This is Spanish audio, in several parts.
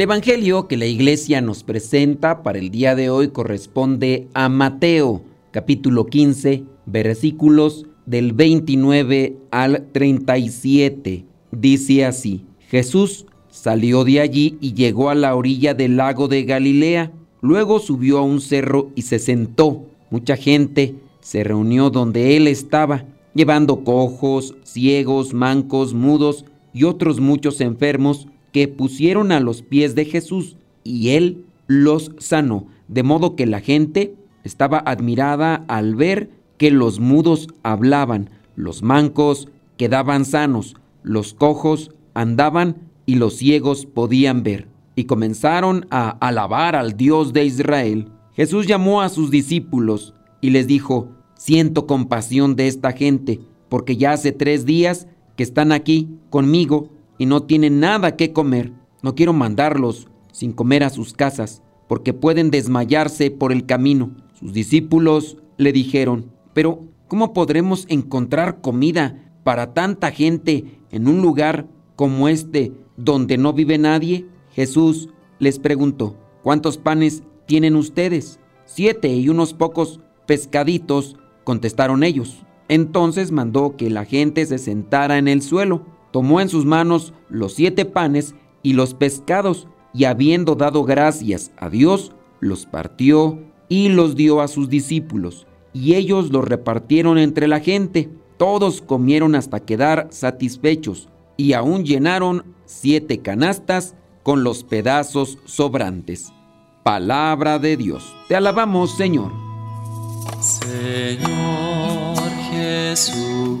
El Evangelio que la iglesia nos presenta para el día de hoy corresponde a Mateo, capítulo 15, versículos del 29 al 37. Dice así, Jesús salió de allí y llegó a la orilla del lago de Galilea. Luego subió a un cerro y se sentó. Mucha gente se reunió donde él estaba, llevando cojos, ciegos, mancos, mudos y otros muchos enfermos que pusieron a los pies de Jesús y él los sanó, de modo que la gente estaba admirada al ver que los mudos hablaban, los mancos quedaban sanos, los cojos andaban y los ciegos podían ver. Y comenzaron a alabar al Dios de Israel. Jesús llamó a sus discípulos y les dijo, siento compasión de esta gente, porque ya hace tres días que están aquí conmigo y no tienen nada que comer. No quiero mandarlos sin comer a sus casas, porque pueden desmayarse por el camino. Sus discípulos le dijeron, pero ¿cómo podremos encontrar comida para tanta gente en un lugar como este donde no vive nadie? Jesús les preguntó, ¿cuántos panes tienen ustedes? Siete y unos pocos pescaditos, contestaron ellos. Entonces mandó que la gente se sentara en el suelo tomó en sus manos los siete panes y los pescados, y habiendo dado gracias a Dios, los partió y los dio a sus discípulos, y ellos los repartieron entre la gente. Todos comieron hasta quedar satisfechos, y aún llenaron siete canastas con los pedazos sobrantes. Palabra de Dios. Te alabamos, Señor. Señor Jesucristo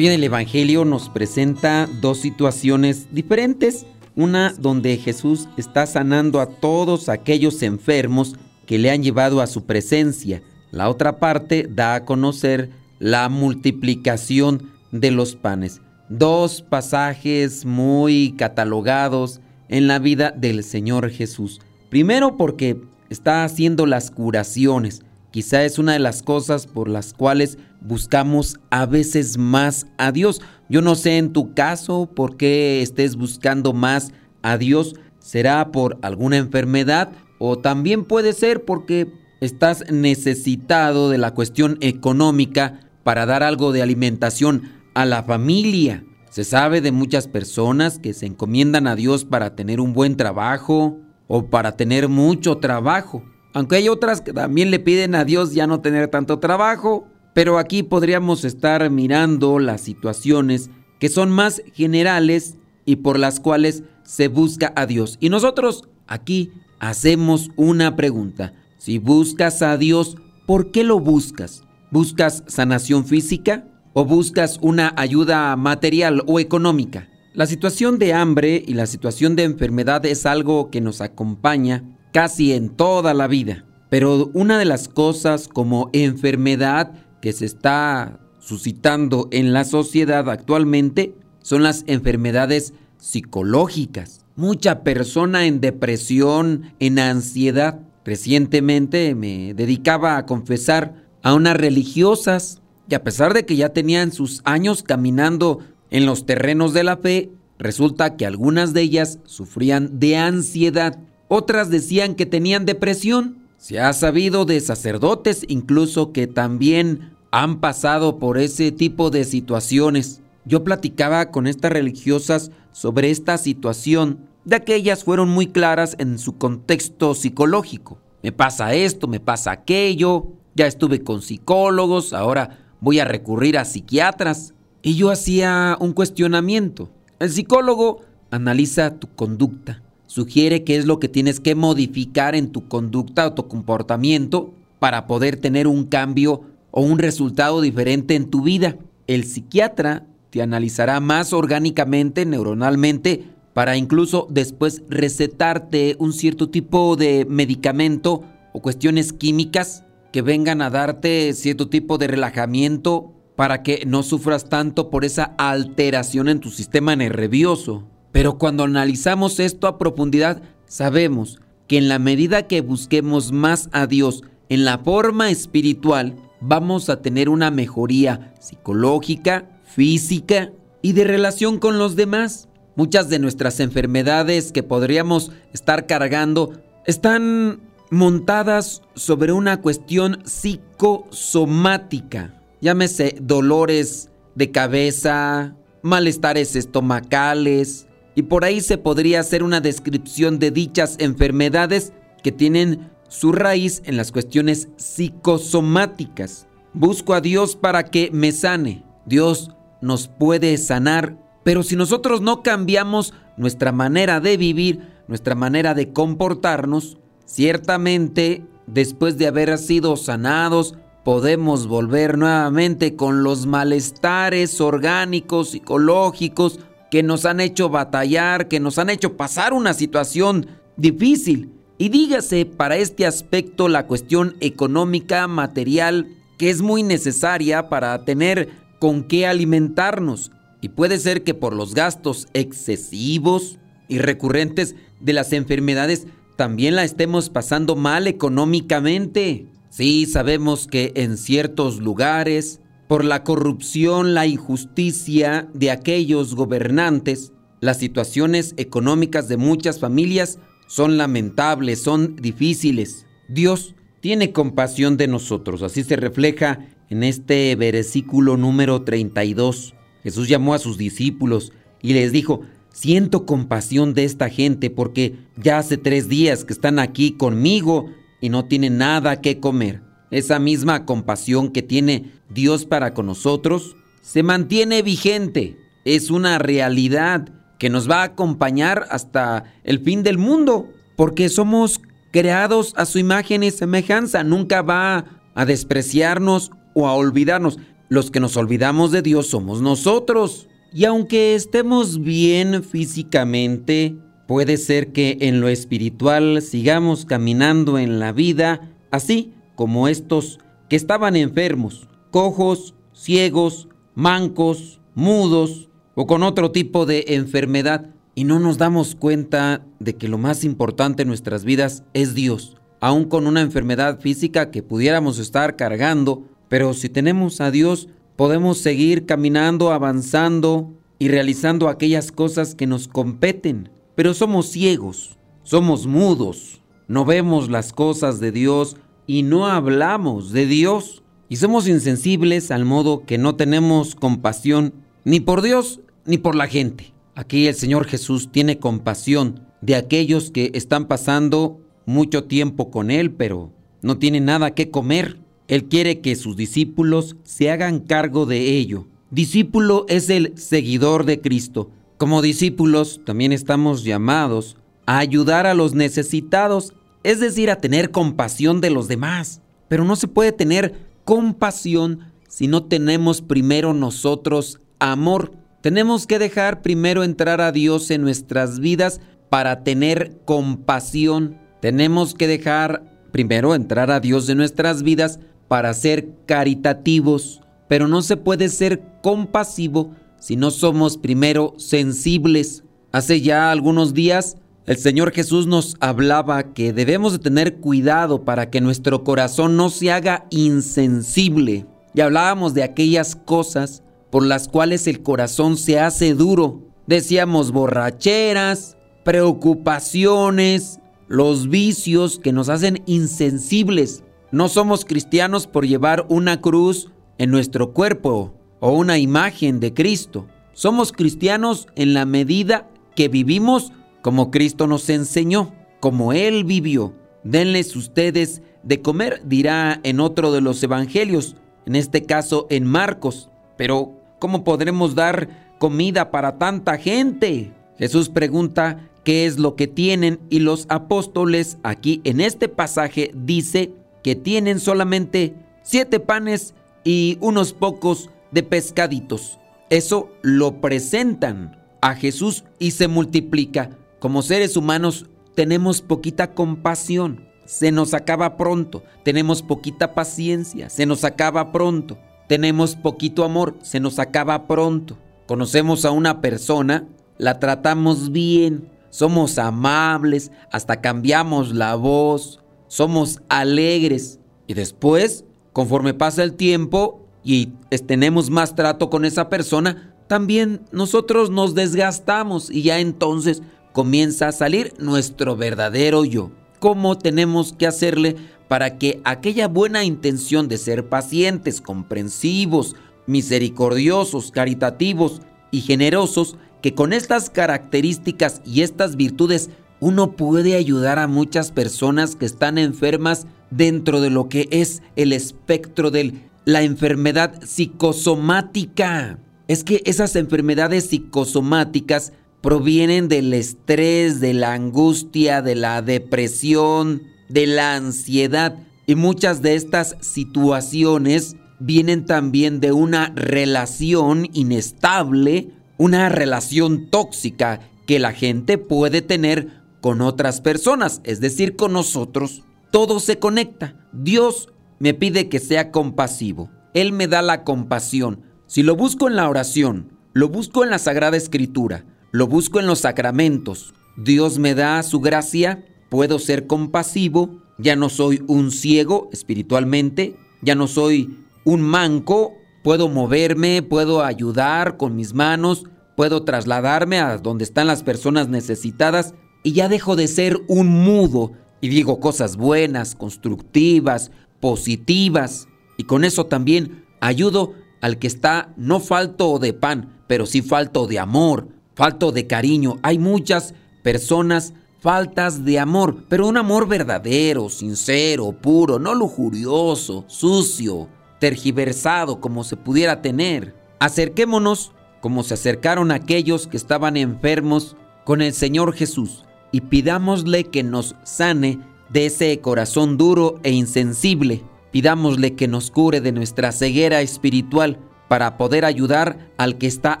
Hoy el Evangelio nos presenta dos situaciones diferentes. Una donde Jesús está sanando a todos aquellos enfermos que le han llevado a su presencia. La otra parte da a conocer la multiplicación de los panes. Dos pasajes muy catalogados en la vida del Señor Jesús. Primero porque está haciendo las curaciones. Quizá es una de las cosas por las cuales buscamos a veces más a Dios. Yo no sé en tu caso por qué estés buscando más a Dios. ¿Será por alguna enfermedad? O también puede ser porque estás necesitado de la cuestión económica para dar algo de alimentación a la familia. Se sabe de muchas personas que se encomiendan a Dios para tener un buen trabajo o para tener mucho trabajo. Aunque hay otras que también le piden a Dios ya no tener tanto trabajo. Pero aquí podríamos estar mirando las situaciones que son más generales y por las cuales se busca a Dios. Y nosotros aquí hacemos una pregunta. Si buscas a Dios, ¿por qué lo buscas? ¿Buscas sanación física o buscas una ayuda material o económica? La situación de hambre y la situación de enfermedad es algo que nos acompaña casi en toda la vida. Pero una de las cosas como enfermedad que se está suscitando en la sociedad actualmente son las enfermedades psicológicas. Mucha persona en depresión, en ansiedad. Recientemente me dedicaba a confesar a unas religiosas y a pesar de que ya tenían sus años caminando en los terrenos de la fe, resulta que algunas de ellas sufrían de ansiedad, otras decían que tenían depresión. Se ha sabido de sacerdotes incluso que también han pasado por ese tipo de situaciones. Yo platicaba con estas religiosas sobre esta situación, de que ellas fueron muy claras en su contexto psicológico. Me pasa esto, me pasa aquello, ya estuve con psicólogos, ahora voy a recurrir a psiquiatras. Y yo hacía un cuestionamiento. El psicólogo analiza tu conducta, sugiere qué es lo que tienes que modificar en tu conducta o tu comportamiento para poder tener un cambio o un resultado diferente en tu vida. El psiquiatra te analizará más orgánicamente, neuronalmente, para incluso después recetarte un cierto tipo de medicamento o cuestiones químicas que vengan a darte cierto tipo de relajamiento para que no sufras tanto por esa alteración en tu sistema nervioso. Pero cuando analizamos esto a profundidad, sabemos que en la medida que busquemos más a Dios en la forma espiritual, vamos a tener una mejoría psicológica, física y de relación con los demás. Muchas de nuestras enfermedades que podríamos estar cargando están montadas sobre una cuestión psicosomática. Llámese dolores de cabeza, malestares estomacales, y por ahí se podría hacer una descripción de dichas enfermedades que tienen su raíz en las cuestiones psicosomáticas. Busco a Dios para que me sane. Dios nos puede sanar, pero si nosotros no cambiamos nuestra manera de vivir, nuestra manera de comportarnos, ciertamente después de haber sido sanados, podemos volver nuevamente con los malestares orgánicos, psicológicos, que nos han hecho batallar, que nos han hecho pasar una situación difícil. Y dígase para este aspecto la cuestión económica, material, que es muy necesaria para tener con qué alimentarnos. Y puede ser que por los gastos excesivos y recurrentes de las enfermedades también la estemos pasando mal económicamente. Sí, sabemos que en ciertos lugares, por la corrupción, la injusticia de aquellos gobernantes, las situaciones económicas de muchas familias son lamentables, son difíciles. Dios tiene compasión de nosotros, así se refleja en este versículo número 32. Jesús llamó a sus discípulos y les dijo, siento compasión de esta gente porque ya hace tres días que están aquí conmigo y no tienen nada que comer. Esa misma compasión que tiene Dios para con nosotros se mantiene vigente, es una realidad que nos va a acompañar hasta el fin del mundo, porque somos creados a su imagen y semejanza. Nunca va a despreciarnos o a olvidarnos. Los que nos olvidamos de Dios somos nosotros. Y aunque estemos bien físicamente, puede ser que en lo espiritual sigamos caminando en la vida así como estos que estaban enfermos, cojos, ciegos, mancos, mudos, o con otro tipo de enfermedad. Y no nos damos cuenta de que lo más importante en nuestras vidas es Dios, aun con una enfermedad física que pudiéramos estar cargando, pero si tenemos a Dios podemos seguir caminando, avanzando y realizando aquellas cosas que nos competen, pero somos ciegos, somos mudos, no vemos las cosas de Dios y no hablamos de Dios y somos insensibles al modo que no tenemos compasión ni por Dios ni por la gente. Aquí el Señor Jesús tiene compasión de aquellos que están pasando mucho tiempo con Él, pero no tienen nada que comer. Él quiere que sus discípulos se hagan cargo de ello. Discípulo es el seguidor de Cristo. Como discípulos también estamos llamados a ayudar a los necesitados, es decir, a tener compasión de los demás. Pero no se puede tener compasión si no tenemos primero nosotros amor. Tenemos que dejar primero entrar a Dios en nuestras vidas para tener compasión. Tenemos que dejar primero entrar a Dios en nuestras vidas para ser caritativos. Pero no se puede ser compasivo si no somos primero sensibles. Hace ya algunos días El Señor Jesús nos hablaba que debemos de tener cuidado para que nuestro corazón no se haga insensible. Y hablábamos de aquellas cosas por las cuales el corazón se hace duro. Decíamos borracheras, preocupaciones, los vicios que nos hacen insensibles. No somos cristianos por llevar una cruz en nuestro cuerpo o una imagen de Cristo. Somos cristianos en la medida que vivimos como Cristo nos enseñó, como Él vivió. Denles ustedes de comer, dirá en otro de los evangelios, en este caso en Marcos. Pero, ¿cómo podremos dar comida para tanta gente? Jesús pregunta qué es lo que tienen y los apóstoles aquí en este pasaje dice que tienen solamente siete panes y unos pocos de pescaditos. Eso lo presentan a Jesús y se multiplica. Como seres humanos tenemos poquita compasión, se nos acaba pronto, tenemos poquita paciencia, se nos acaba pronto, tenemos poquito amor, se nos acaba pronto. Conocemos a una persona, la tratamos bien, somos amables, hasta cambiamos la voz, somos alegres. Y después, conforme pasa el tiempo y tenemos más trato con esa persona, también nosotros nos desgastamos. Y ya entonces comienza a salir nuestro verdadero yo. ¿Cómo tenemos que hacerle para que aquella buena intención de ser pacientes, comprensivos, misericordiosos, caritativos y generosos, que con estas características y estas virtudes uno puede ayudar a muchas personas que están enfermas dentro de lo que es el espectro de la enfermedad psicosomática? Es que esas enfermedades psicosomáticas provienen del estrés, de la angustia, de la depresión, de la ansiedad. Y muchas de estas situaciones vienen también de una relación inestable, una relación tóxica que la gente puede tener con otras personas, es decir, con nosotros. Todo se conecta. Dios me pide que sea compasivo. Él me da la compasión. Si lo busco en la oración, lo busco en la Sagrada Escritura, lo busco en los sacramentos. Dios me da su gracia, puedo ser compasivo, ya no soy un ciego espiritualmente, ya no soy un manco, puedo moverme, puedo ayudar con mis manos, puedo trasladarme a donde están las personas necesitadas y ya dejo de ser un mudo y digo cosas buenas, constructivas, positivas y con eso también ayudo al que está no falto de pan, pero sí falto de amor, falto de cariño. Hay muchas personas faltas de amor, pero un amor verdadero, sincero, puro, no lujurioso, sucio, tergiversado como se pudiera tener. Acerquémonos como se acercaron aquellos que estaban enfermos con el Señor Jesús y pidámosle que nos sane de ese corazón duro e insensible. Pidámosle que nos cure de nuestra ceguera espiritual para poder ayudar al que está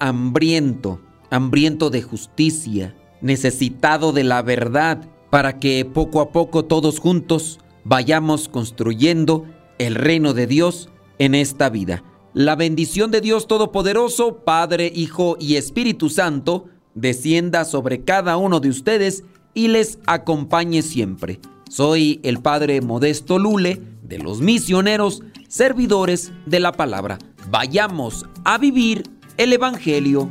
hambriento hambriento de justicia, necesitado de la verdad, para que poco a poco todos juntos vayamos construyendo el reino de Dios en esta vida. La bendición de Dios Todopoderoso, Padre, Hijo y Espíritu Santo, descienda sobre cada uno de ustedes y les acompañe siempre. Soy el Padre Modesto Lule de los misioneros, servidores de la palabra. Vayamos a vivir el Evangelio.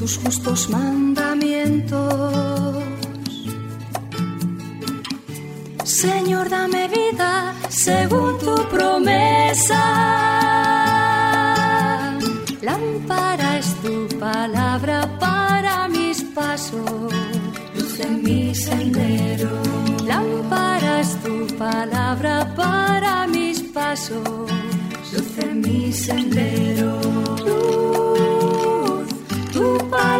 Tus justos mandamientos. Señor, dame vida según tu promesa. Lámpara tu palabra para mis pasos, luz en mi sendero. Lámpara tu palabra para mis pasos, luz en mi sendero.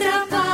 nuestra paz.